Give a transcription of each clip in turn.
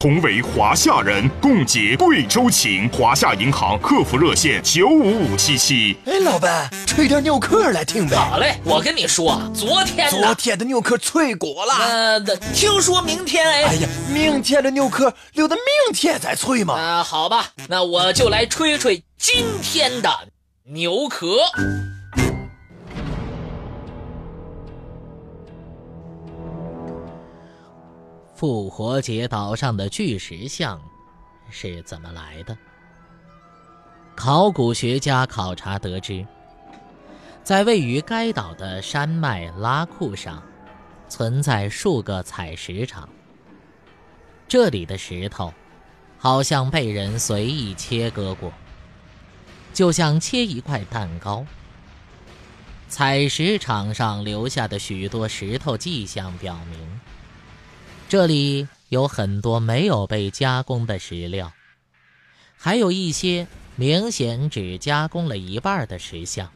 同为华夏人，共结贵州情。华夏银行客服热线：九五五七七。哎，老板，吹点牛壳来听呗。好嘞，我跟你说，昨天昨天的牛壳脆果了。呃，听说明天哎。哎呀，明天的牛壳留到明天再吹嘛。啊，好吧，那我就来吹吹今天的牛壳。复活节岛上的巨石像是怎么来的？考古学家考察得知，在位于该岛的山脉拉库上，存在数个采石场。这里的石头好像被人随意切割过，就像切一块蛋糕。采石场上留下的许多石头迹象表明。这里有很多没有被加工的石料，还有一些明显只加工了一半的石像。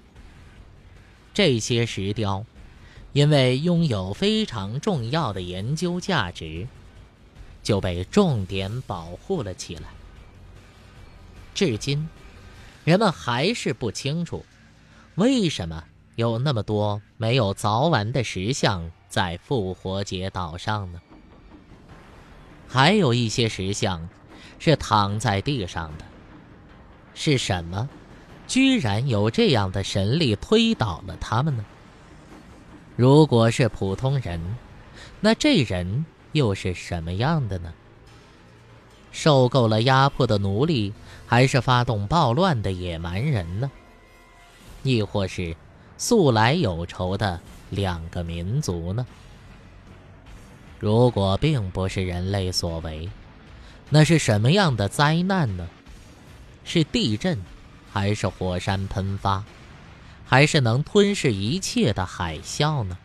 这些石雕，因为拥有非常重要的研究价值，就被重点保护了起来。至今，人们还是不清楚，为什么有那么多没有凿完的石像在复活节岛上呢？还有一些石像，是躺在地上的。是什么，居然有这样的神力推倒了他们呢？如果是普通人，那这人又是什么样的呢？受够了压迫的奴隶，还是发动暴乱的野蛮人呢？亦或是素来有仇的两个民族呢？如果并不是人类所为，那是什么样的灾难呢？是地震，还是火山喷发，还是能吞噬一切的海啸呢？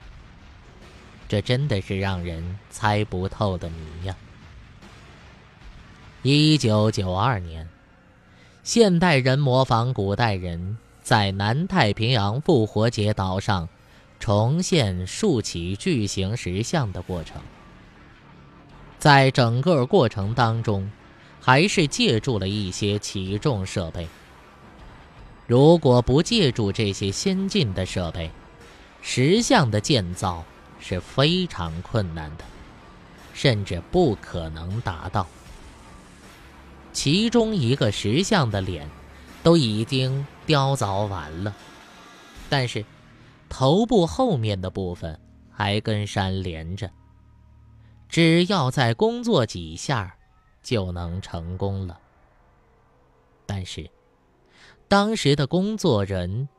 这真的是让人猜不透的谜呀！一九九二年，现代人模仿古代人，在南太平洋复活节岛上重现竖起巨型石像的过程。在整个过程当中，还是借助了一些起重设备。如果不借助这些先进的设备，石像的建造是非常困难的，甚至不可能达到。其中一个石像的脸都已经雕凿完了，但是头部后面的部分还跟山连着。只要再工作几下，就能成功了。但是，当时的工作人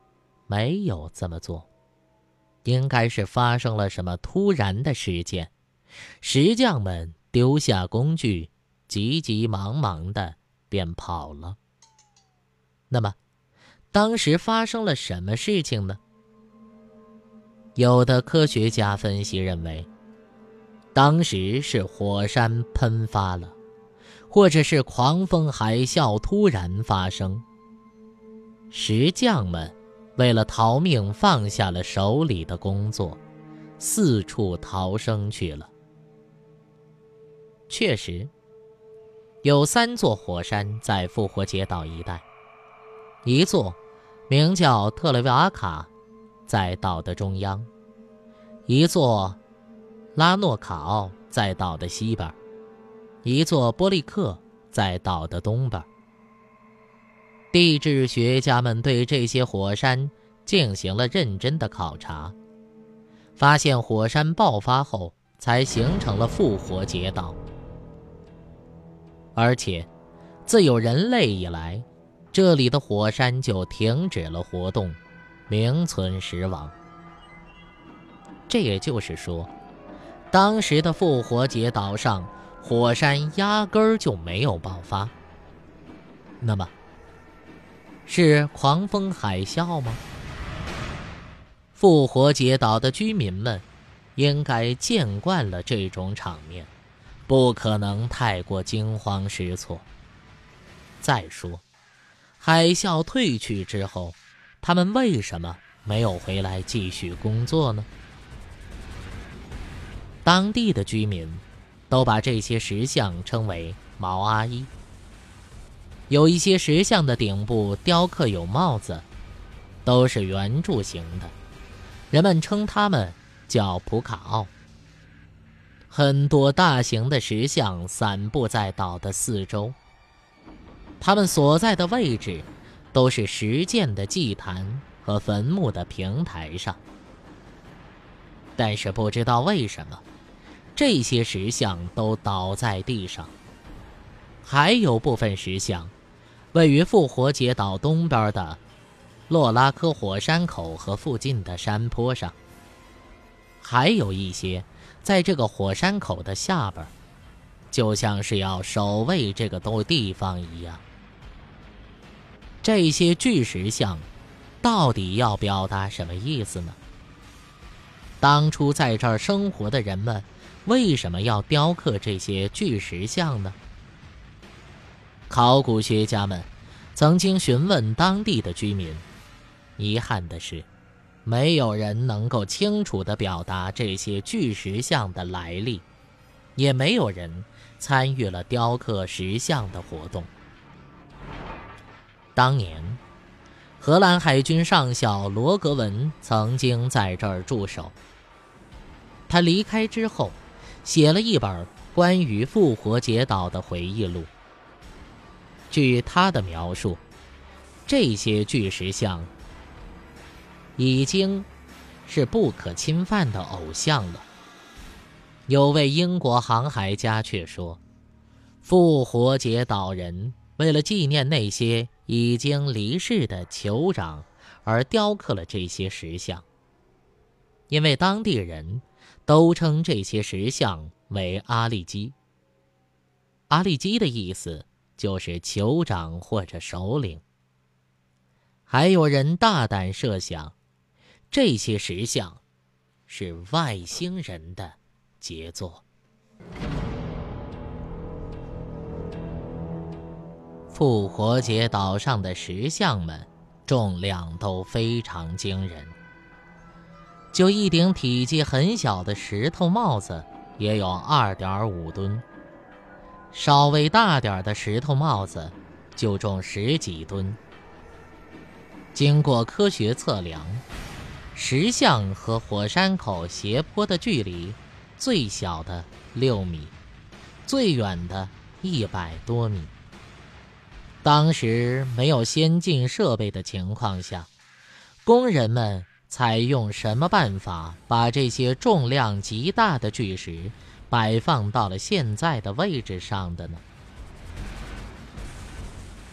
没有这么做，应该是发生了什么突然的事件，石匠们丢下工具，急急忙忙的便跑了。那么，当时发生了什么事情呢？有的科学家分析认为。当时是火山喷发了，或者是狂风海啸突然发生。石匠们为了逃命，放下了手里的工作，四处逃生去了。确实，有三座火山在复活节岛一带，一座名叫特雷维阿卡，在岛的中央；一座。拉诺卡奥在岛的西边，一座波利克在岛的东边。地质学家们对这些火山进行了认真的考察，发现火山爆发后才形成了复活节岛，而且自有人类以来，这里的火山就停止了活动，名存实亡。这也就是说。当时的复活节岛上，火山压根儿就没有爆发。那么，是狂风海啸吗？复活节岛的居民们应该见惯了这种场面，不可能太过惊慌失措。再说，海啸退去之后，他们为什么没有回来继续工作呢？当地的居民都把这些石像称为毛阿依。有一些石像的顶部雕刻有帽子，都是圆柱形的，人们称它们叫普卡奥。很多大型的石像散布在岛的四周，它们所在的位置都是石建的祭坛和坟墓的平台上。但是不知道为什么，这些石像都倒在地上。还有部分石像。位于复活节岛东边的洛拉科火山口和附近的山坡上，还有一些在这个火山口的下边，就像是要守卫这个东地方一样。这些巨石像到底要表达什么意思呢？当初在这儿生活的人们为什么要雕刻这些巨石像呢？考古学家们曾经询问当地的居民，遗憾的是，没有人能够清楚地表达这些巨石像的来历，也没有人参与了雕刻石像的活动。当年，荷兰海军上校罗格文曾经在这儿驻守。他离开之后，写了一本关于复活节岛的回忆录。据他的描述，这些巨石像已经是不可侵犯的偶像了。有位英国航海家却说，复活节岛人为了纪念那些已经离世的酋长而雕刻了这些石像，因为当地人都称这些石像为阿利基。阿利基的意思。就是酋长或者首领。还有人大胆设想，这些石像是外星人的杰作。复活节岛上的石像们重量都非常惊人，就一顶体积很小的石头帽子也有二点五吨。稍微大点的石头帽子，就重十几吨。经过科学测量，石像和火山口斜坡的距离，最小的六米，最远的一百多米。当时没有先进设备的情况下，工人们采用什么办法把这些重量极大的巨石？摆放到了现在的位置上的呢？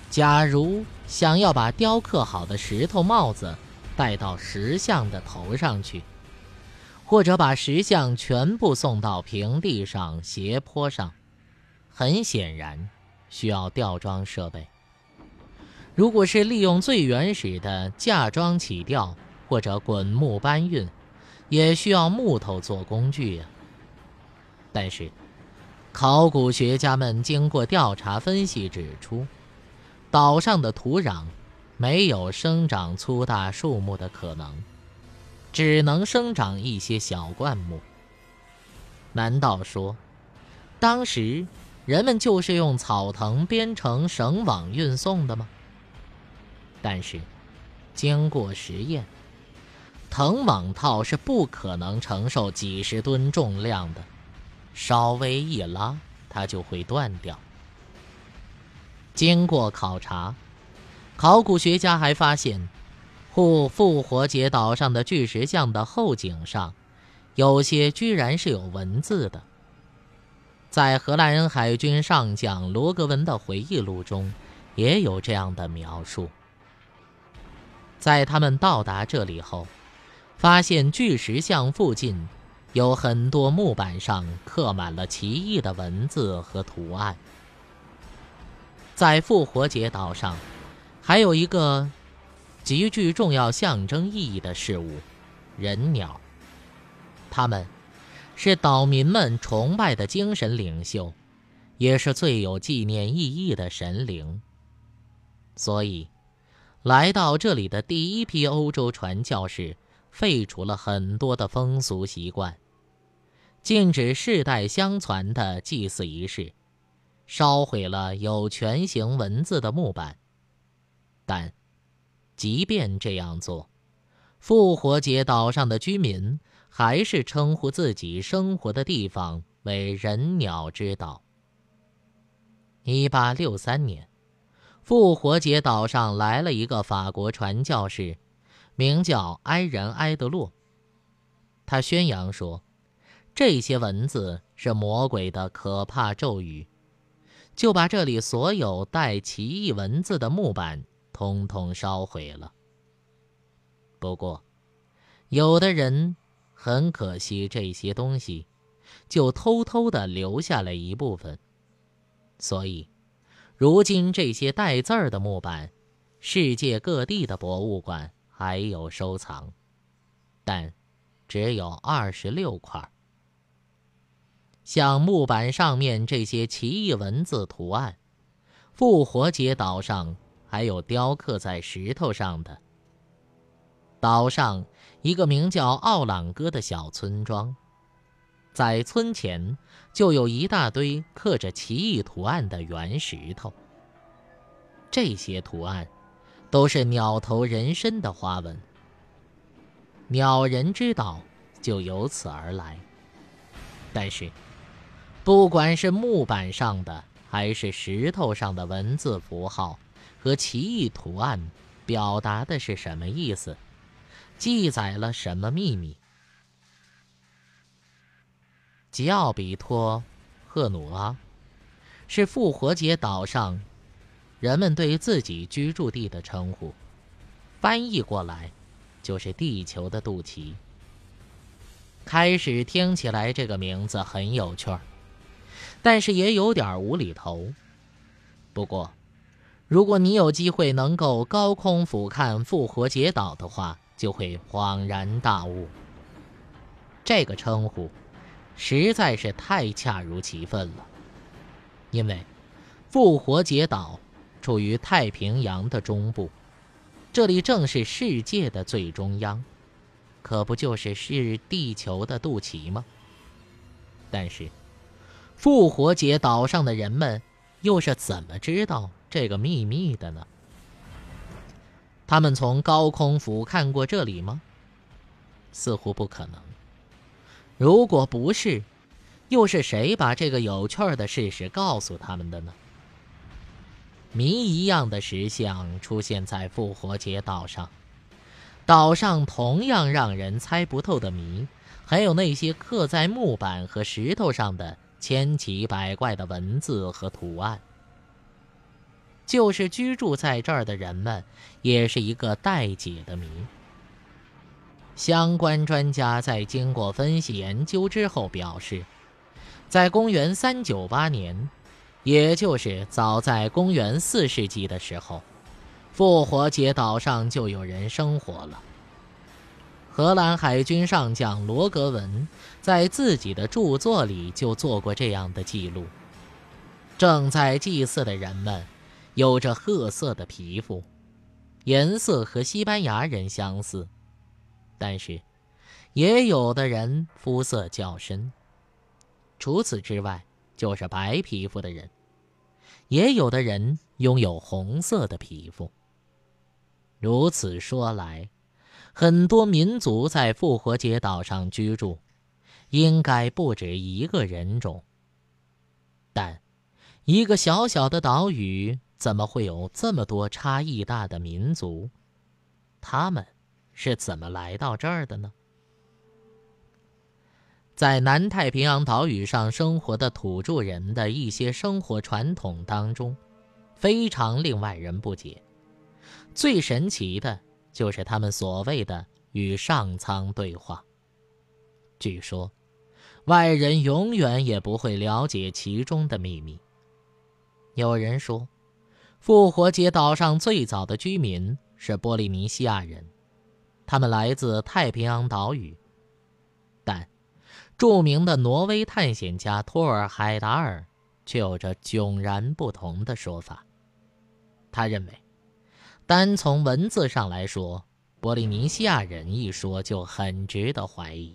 假如想要把雕刻好的石头帽子戴到石像的头上去，或者把石像全部送到平地上斜坡上，很显然需要吊装设备。如果是利用最原始的架桩起吊或者滚木搬运，也需要木头做工具呀。但是，考古学家们经过调查分析指出，岛上的土壤没有生长粗大树木的可能，只能生长一些小灌木。难道说，当时人们就是用草藤编成绳网运送的吗？但是，经过实验，藤网套是不可能承受几十吨重量的。稍微一拉，它就会断掉。经过考察，考古学家还发现，护复活节岛上的巨石像的后颈上，有些居然是有文字的。在荷兰人海军上将罗格文的回忆录中，也有这样的描述。在他们到达这里后，发现巨石像附近。有很多木板上刻满了奇异的文字和图案。在复活节岛上，还有一个极具重要象征意义的事物——人鸟。它们是岛民们崇拜的精神领袖，也是最有纪念意义的神灵。所以，来到这里的第一批欧洲传教士。废除了很多的风俗习惯，禁止世代相传的祭祀仪式，烧毁了有全形文字的木板。但，即便这样做，复活节岛上的居民还是称呼自己生活的地方为“人鸟之岛”。一八六三年，复活节岛上来了一个法国传教士，名叫埃仁埃德洛。他宣扬说，这些文字是魔鬼的可怕咒语，就把这里所有带奇异文字的木板通通烧毁了。不过，有的人很可惜这些东西，就偷偷地留下了一部分。所以，如今这些带字儿的木板，世界各地的博物馆还有收藏，但只有二十六块。像木板上面这些奇异文字图案，复活节岛上还有雕刻在石头上的。岛上一个名叫奥朗哥的小村庄。在村前就有一大堆刻着奇异图案的圆石头。这些图案都是鸟头人身的花纹。鸟人之岛就由此而来。但是，不管是木板上的还是石头上的文字符号和奇异图案，表达的是什么意思？记载了什么秘密？吉奥比托·赫努阿是复活节岛上人们对自己居住地的称呼，翻译过来就是“地球的肚脐”。开始听起来这个名字很有趣儿，但是也有点无厘头。不过，如果你有机会能够高空俯瞰复活节岛的话，就会恍然大悟。这个称呼。实在是太恰如其分了，因为复活节岛处于太平洋的中部，这里正是世界的最中央，可不就是是地球的肚脐吗？但是，复活节岛上的人们又是怎么知道这个秘密的呢？他们从高空俯瞰过这里吗？似乎不可能。如果不是，又是谁把这个有趣儿的事实告诉他们的呢？谜一样的石像出现在复活节岛上，岛上同样让人猜不透的谜，还有那些刻在木板和石头上的千奇百怪的文字和图案，就是居住在这儿的人们，也是一个待解的谜。相关专家在经过分析研究之后表示，在公元398年，也就是早在公元4世纪的时候，复活节岛上就有人生活了。荷兰海军上将罗格文在自己的著作里就做过这样的记录：正在祭祀的人们有着褐色的皮肤，颜色和西班牙人相似。但是，也有的人肤色较深。除此之外，就是白皮肤的人，也有的人拥有红色的皮肤。如此说来，很多民族在复活节岛上居住，应该不止一个人种。但，一个小小的岛屿怎么会有这么多差异大的民族？他们？是怎么来到这儿的呢？在南太平洋岛屿上生活的土著人的一些生活传统当中，非常令外人不解。最神奇的就是他们所谓的与上苍对话。据说，外人永远也不会了解其中的秘密。有人说，复活节岛上最早的居民是波利尼西亚人。他们来自太平洋岛屿，但著名的挪威探险家托尔海达尔却有着迥然不同的说法。他认为，单从文字上来说，波利尼西亚人一说就很值得怀疑。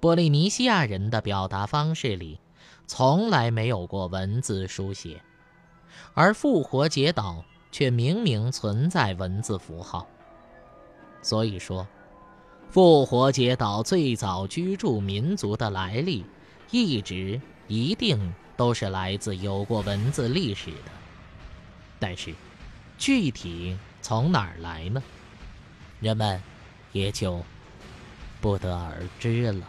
波利尼西亚人的表达方式里，从来没有过文字书写，而复活节岛却明明存在文字符号。所以说，复活节岛最早居住民族的来历，一直一定都是来自有过文字历史的。但是，具体从哪儿来呢？人们也就不得而知了。